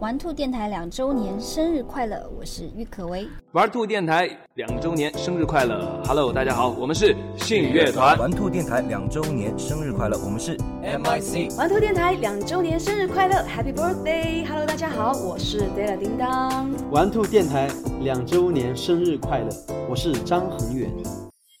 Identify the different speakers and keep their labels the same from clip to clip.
Speaker 1: 玩兔电台两周年生日快乐！我是郁可唯。
Speaker 2: 玩兔电台两周年生日快乐！Hello，大家好，我们是信乐团。
Speaker 3: 玩兔电台两周年生日快乐！我们是
Speaker 2: MIC。
Speaker 4: 玩兔电台两周年生日快乐！Happy Birthday！Hello，大家好，我是 Della 叮当。
Speaker 5: 玩兔电台两周年生日快乐！我是张恒远。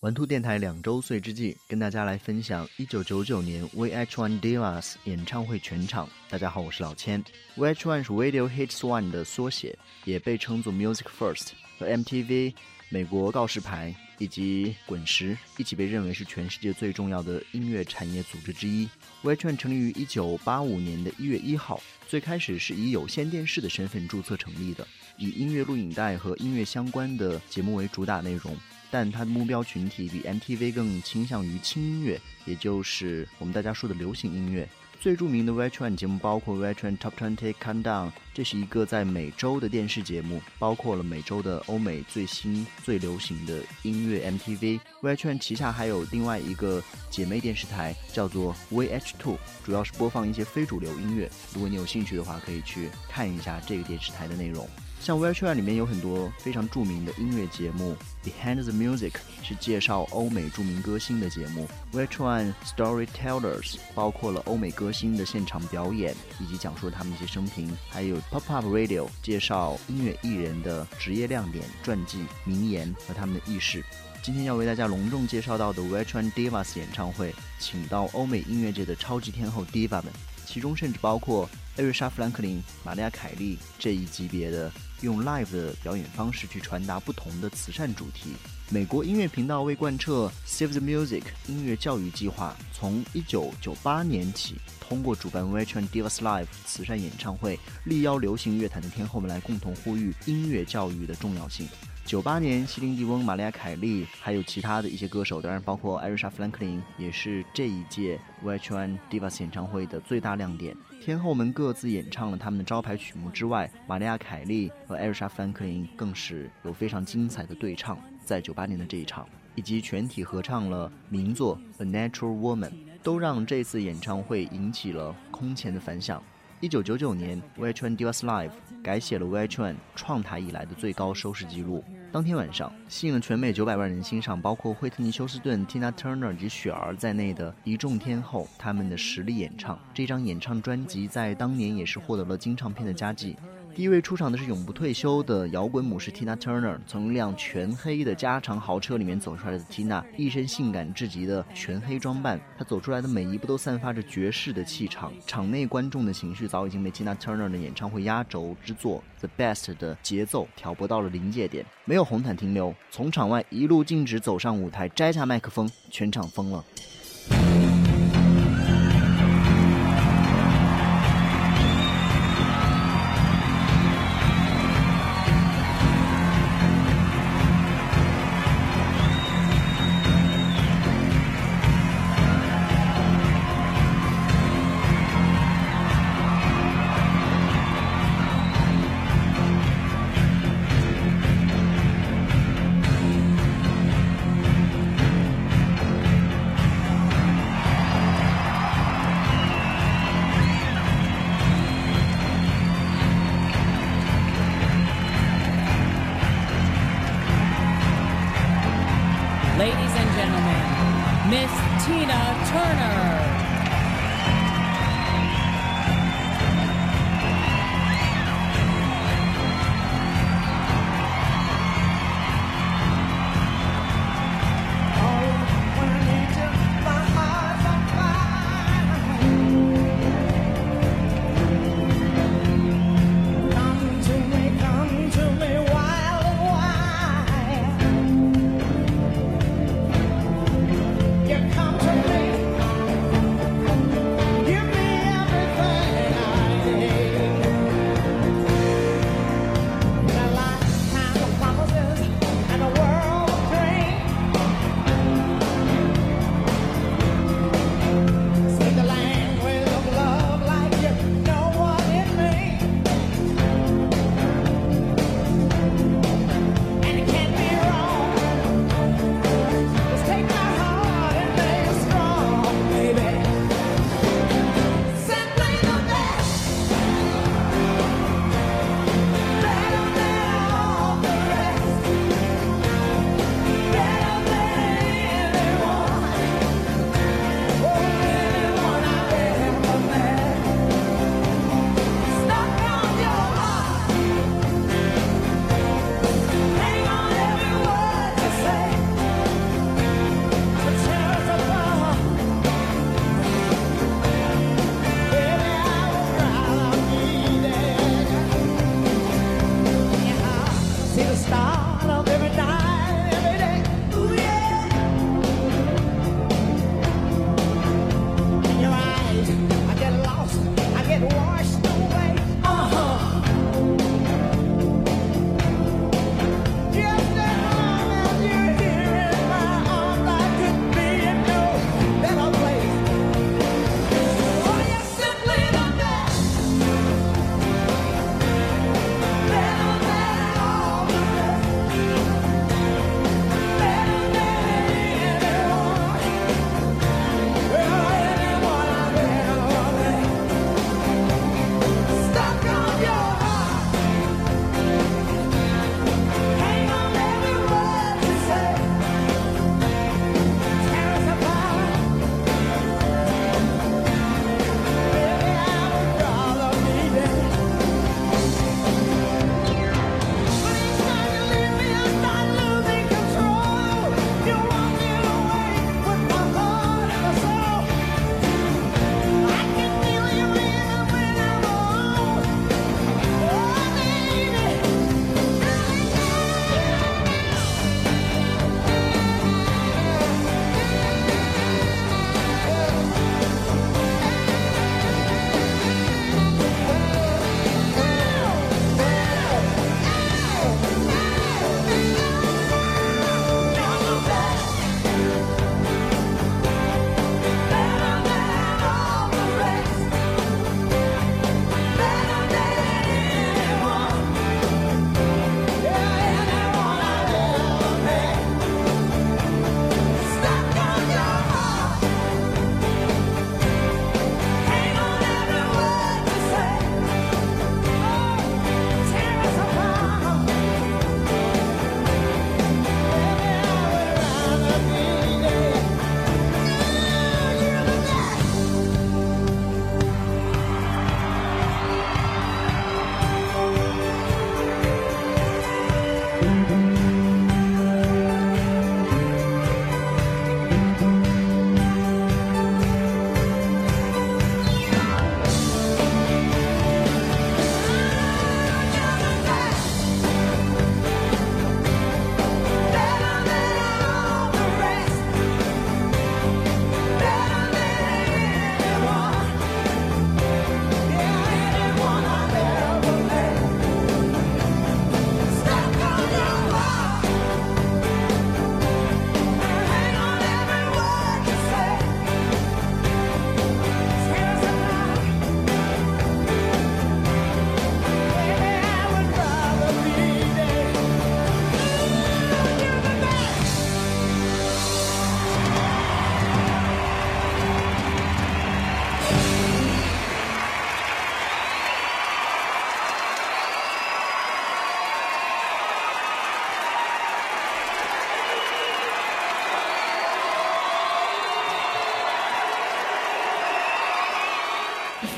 Speaker 6: 玩兔电台两周岁之际，跟大家来分享一九九九年 VH1 Divas 演唱会全场。大家好，我是老千。VH1 是 Video Hits One 的缩写，也被称作 Music First，和 MTV、美国告示牌以及滚石一起被认为是全世界最重要的音乐产业组织之一。VH1 成立于一九八五年的一月一号，最开始是以有线电视的身份注册成立的，以音乐录影带和音乐相关的节目为主打内容。但它的目标群体比 MTV 更倾向于轻音乐，也就是我们大家说的流行音乐。最著名的 VH1 节目包括 VH1 Top 20 Countdown，这是一个在每周的电视节目，包括了每周的欧美最新最流行的音乐 MTV。VH1 旗下还有另外一个姐妹电视台，叫做 VH2，主要是播放一些非主流音乐。如果你有兴趣的话，可以去看一下这个电视台的内容。像 VH1 里面有很多非常著名的音乐节目，Behind the Music 是介绍欧美著名歌星的节目，VH1 Storytellers 包括了欧美歌星的现场表演以及讲述他们一些生平，还有 Pop Up Radio 介绍音乐艺人的职业亮点、传记、名言和他们的轶事。今天要为大家隆重介绍到的 VH1 Divas 演唱会，请到欧美音乐界的超级天后 Diva 们，其中甚至包括艾瑞莎·弗兰克林、玛利亚·凯莉这一级别的。用 live 的表演方式去传达不同的慈善主题。美国音乐频道为贯彻 Save the Music 音乐教育计划，从1998年起，通过主办 VH1 Divas Live 慈善演唱会，力邀流行乐坛的天后们来共同呼吁音乐教育的重要性。九八年，西林迪翁、玛利亚·凯莉，还有其他的一些歌手，当然包括艾瑞莎·弗兰克林，也是这一届 VH1 Divas 演唱会的最大亮点。天后们各自演唱了他们的招牌曲目之外，玛利亚·凯莉和艾瑞莎·弗兰克林更是有非常精彩的对唱，在九八年的这一场，以及全体合唱了名作《A Natural Woman》，都让这次演唱会引起了空前的反响。一九九九年，VH1 Divas Live 改写了 VH1 创台以来的最高收视纪录。当天晚上，吸引了全美九百万人欣赏，包括惠特尼·休斯顿、Tina Turner 及雪儿在内的一众天后，他们的实力演唱。这张演唱专辑在当年也是获得了金唱片的佳绩。第一位出场的是永不退休的摇滚母士 Tina Turner，从一辆全黑的加长豪车里面走出来的 Tina，一身性感至极的全黑装扮，她走出来的每一步都散发着绝世的气场。场内观众的情绪早已经被 Tina Turner 的演唱会压轴之作 The Best 的节奏挑拨到了临界点，没有红毯停留，从场外一路径直走上舞台，摘下麦克风，全场疯了。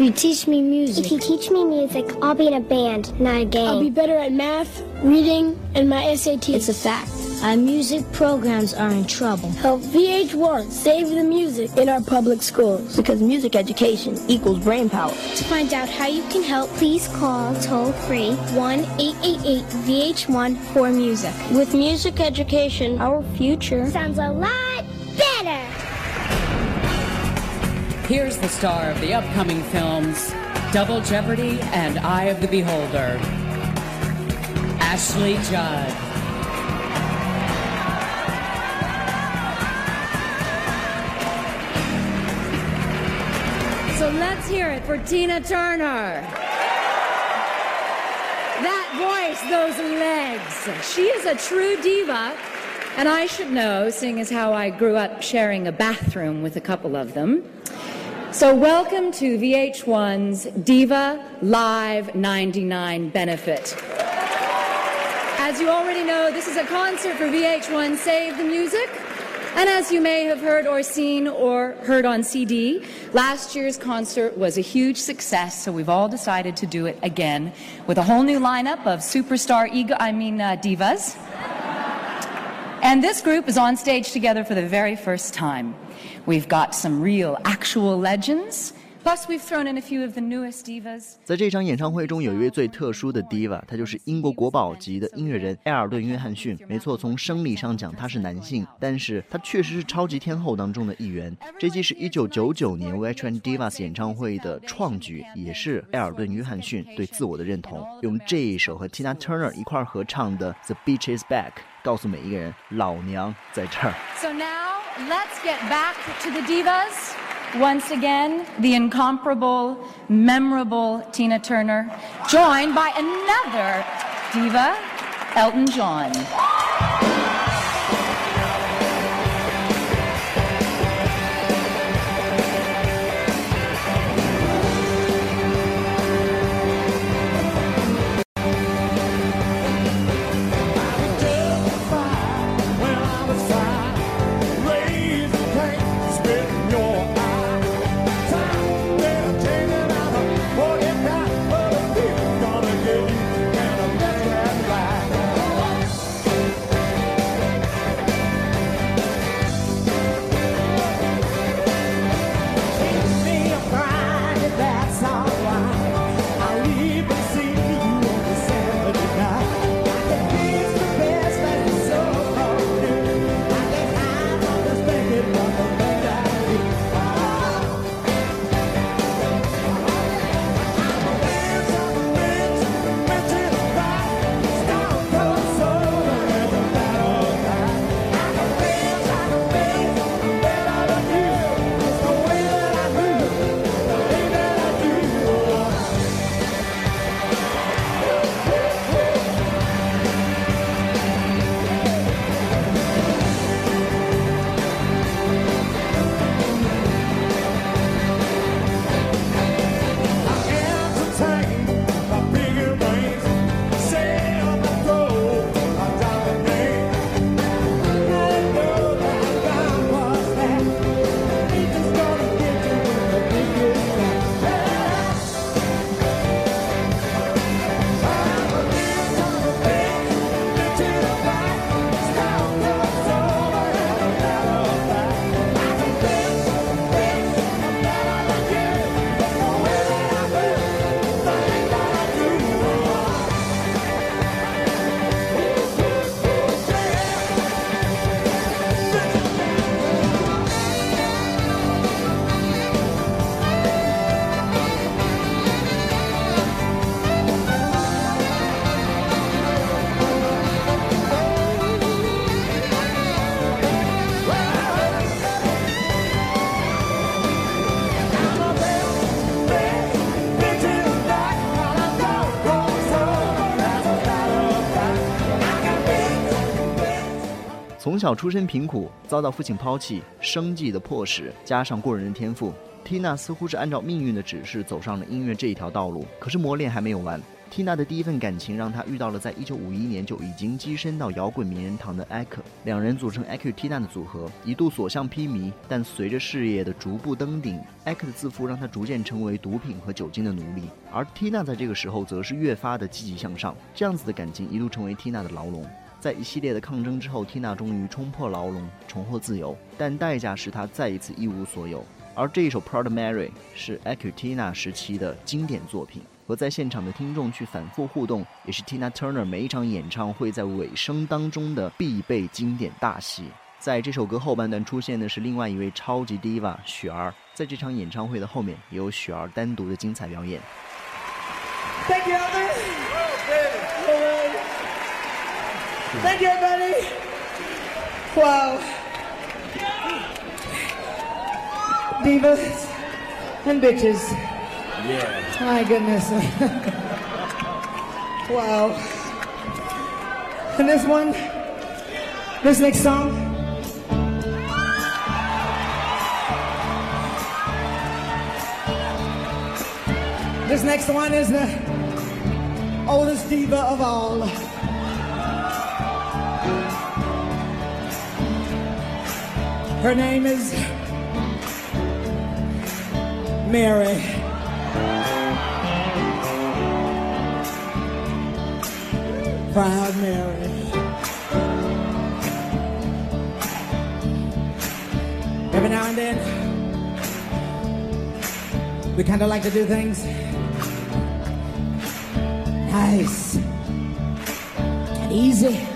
Speaker 7: You teach me music.
Speaker 8: If you teach me music, I'll be in a band, not a game.
Speaker 7: I'll be better at math, reading, and my SATs.
Speaker 8: It's a fact. Our music programs are in trouble.
Speaker 7: Help VH1 save the music in our public schools.
Speaker 9: Because music education equals brain power.
Speaker 8: To find out how you can help, please call toll free 1 888 VH1 for music.
Speaker 7: With music education, our future
Speaker 8: sounds a lot better.
Speaker 10: Here's the star of the upcoming films Double Jeopardy and Eye of the Beholder, Ashley Judd.
Speaker 11: So let's hear it for Tina Turner. That voice, those legs. She is a true diva. And I should know, seeing as how I grew up sharing a bathroom with a couple of them. So, welcome to VH1's Diva Live 99 benefit. As you already know, this is a concert for VH1 Save the Music. And as you may have heard or seen or heard on CD, last year's concert was a huge success, so we've all decided to do it again with a whole new lineup of superstar ego, I mean uh, divas. And this group is on stage together for the very first time. We've got some real, actual legends. Plus, we've thrown in a few of the newest divas.
Speaker 6: 在这场演唱会中，有一位最特殊的 diva，他就是英国国宝级的音乐人埃尔顿·约翰逊。没错，从生理上讲他是男性，但是他确实是超级天后当中的一员。这既是一九九九年 VH1 Divas 演唱会的创举，也是埃尔顿·约翰逊对自我的认同。用这一首和 Tina Turner 一块合唱的《The Beach Is Back》，告诉每一个人，老娘在这儿。
Speaker 11: So now, let's get back to the divas. Once again, the incomparable, memorable Tina Turner, joined by another diva, Elton John.
Speaker 6: 小出身贫苦，遭到父亲抛弃，生计的迫使，加上过人的天赋，缇娜似乎是按照命运的指示走上了音乐这一条道路。可是磨练还没有完，Tina 的第一份感情让她遇到了在1951年就已经跻身到摇滚名人堂的 a k e 两人组成 a k e Tina 的组合，一度所向披靡。但随着事业的逐步登顶 a k e 的自负让他逐渐成为毒品和酒精的奴隶，而 Tina 在这个时候则是越发的积极向上。这样子的感情一度成为 Tina 的牢笼。在一系列的抗争之后，Tina 终于冲破牢笼，重获自由，但代价是她再一次一无所有。而这一首《Proud Mary》是 a c u t i n a 时期的经典作品。和在现场的听众去反复互动，也是 Tina Turner 每一场演唱会在尾声当中的必备经典大戏。在这首歌后半段出现的是另外一位超级 diva 雪儿，在这场演唱会的后面也有雪儿单独的精彩表演。
Speaker 12: Thank you, Thank you, everybody. Wow. Divas and bitches.
Speaker 3: Yeah.
Speaker 12: My goodness. wow. And this one, this next song. This next one is the oldest diva of all. Her name is Mary. Proud Mary. Every now and then, we kind of like to do things nice and easy.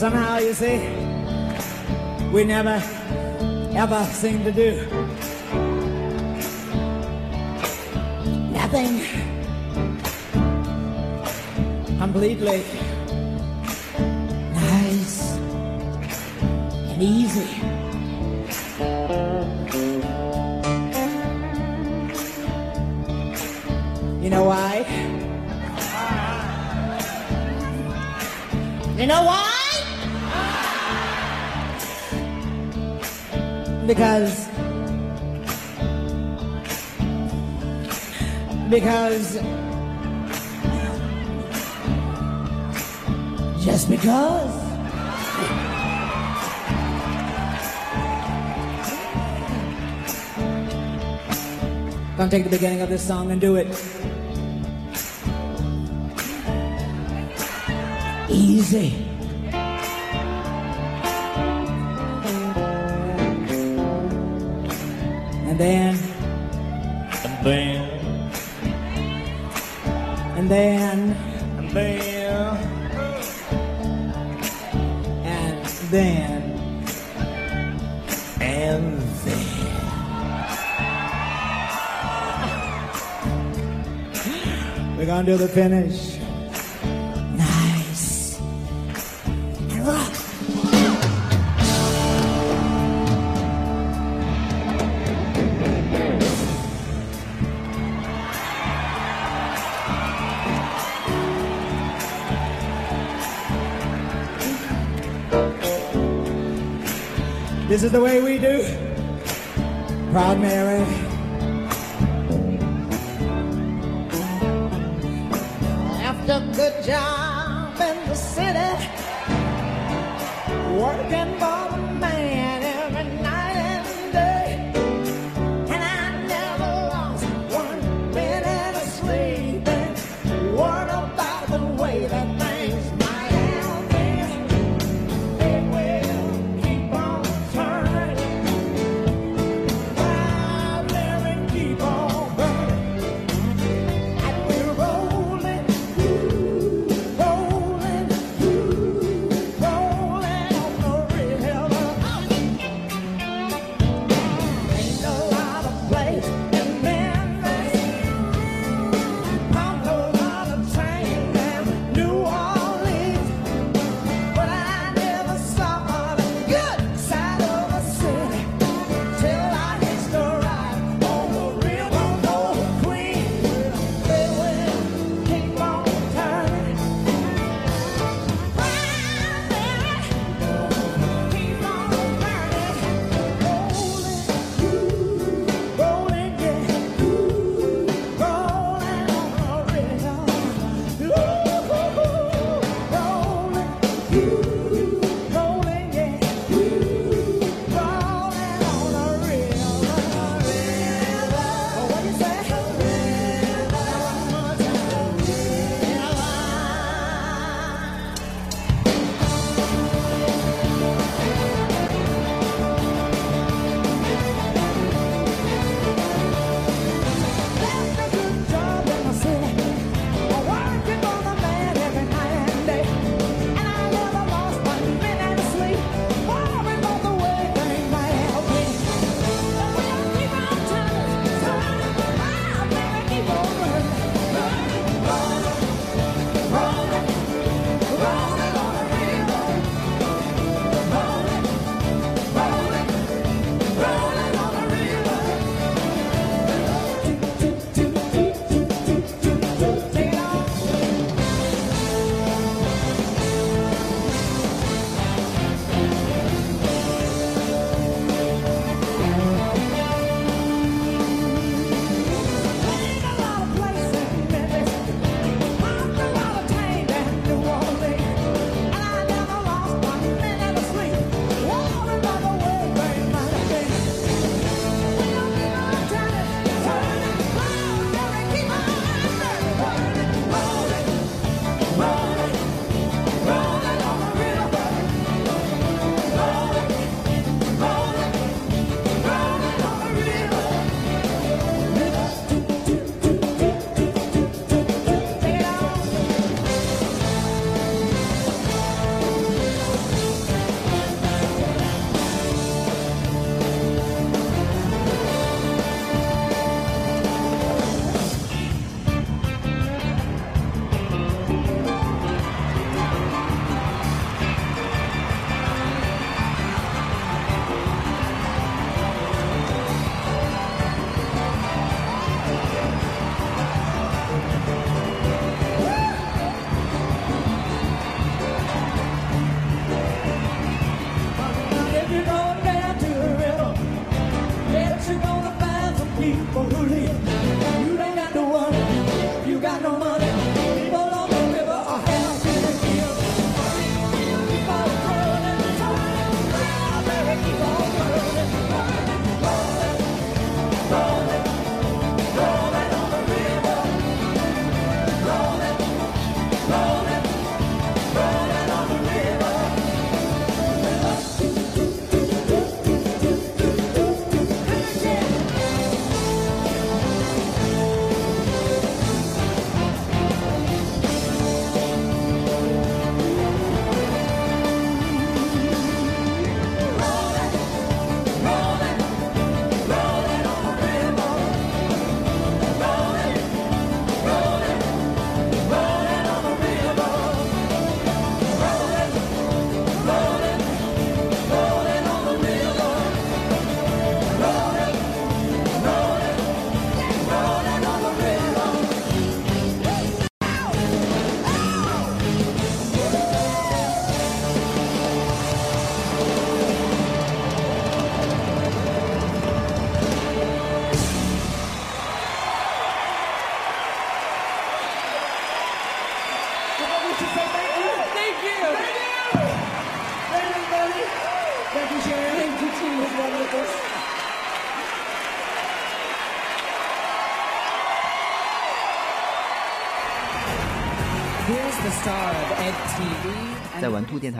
Speaker 12: Somehow, you see, we never ever seem to do nothing completely nice and easy. You know why? You know why? Because because just because Gonna take the beginning of this song and do it easy. Then,
Speaker 3: And then,
Speaker 12: and then,
Speaker 3: and then,
Speaker 12: and then,
Speaker 3: and then.
Speaker 12: we're gonna do the finish. This is the way we do. Proud Mary. After a good job in the city, working for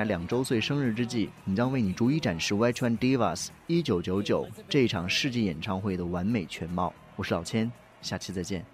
Speaker 6: 在两周岁生日之际，你将为你逐一展示 white one divas 1999这场世纪演唱会的完美全貌。我是老千，下期再见。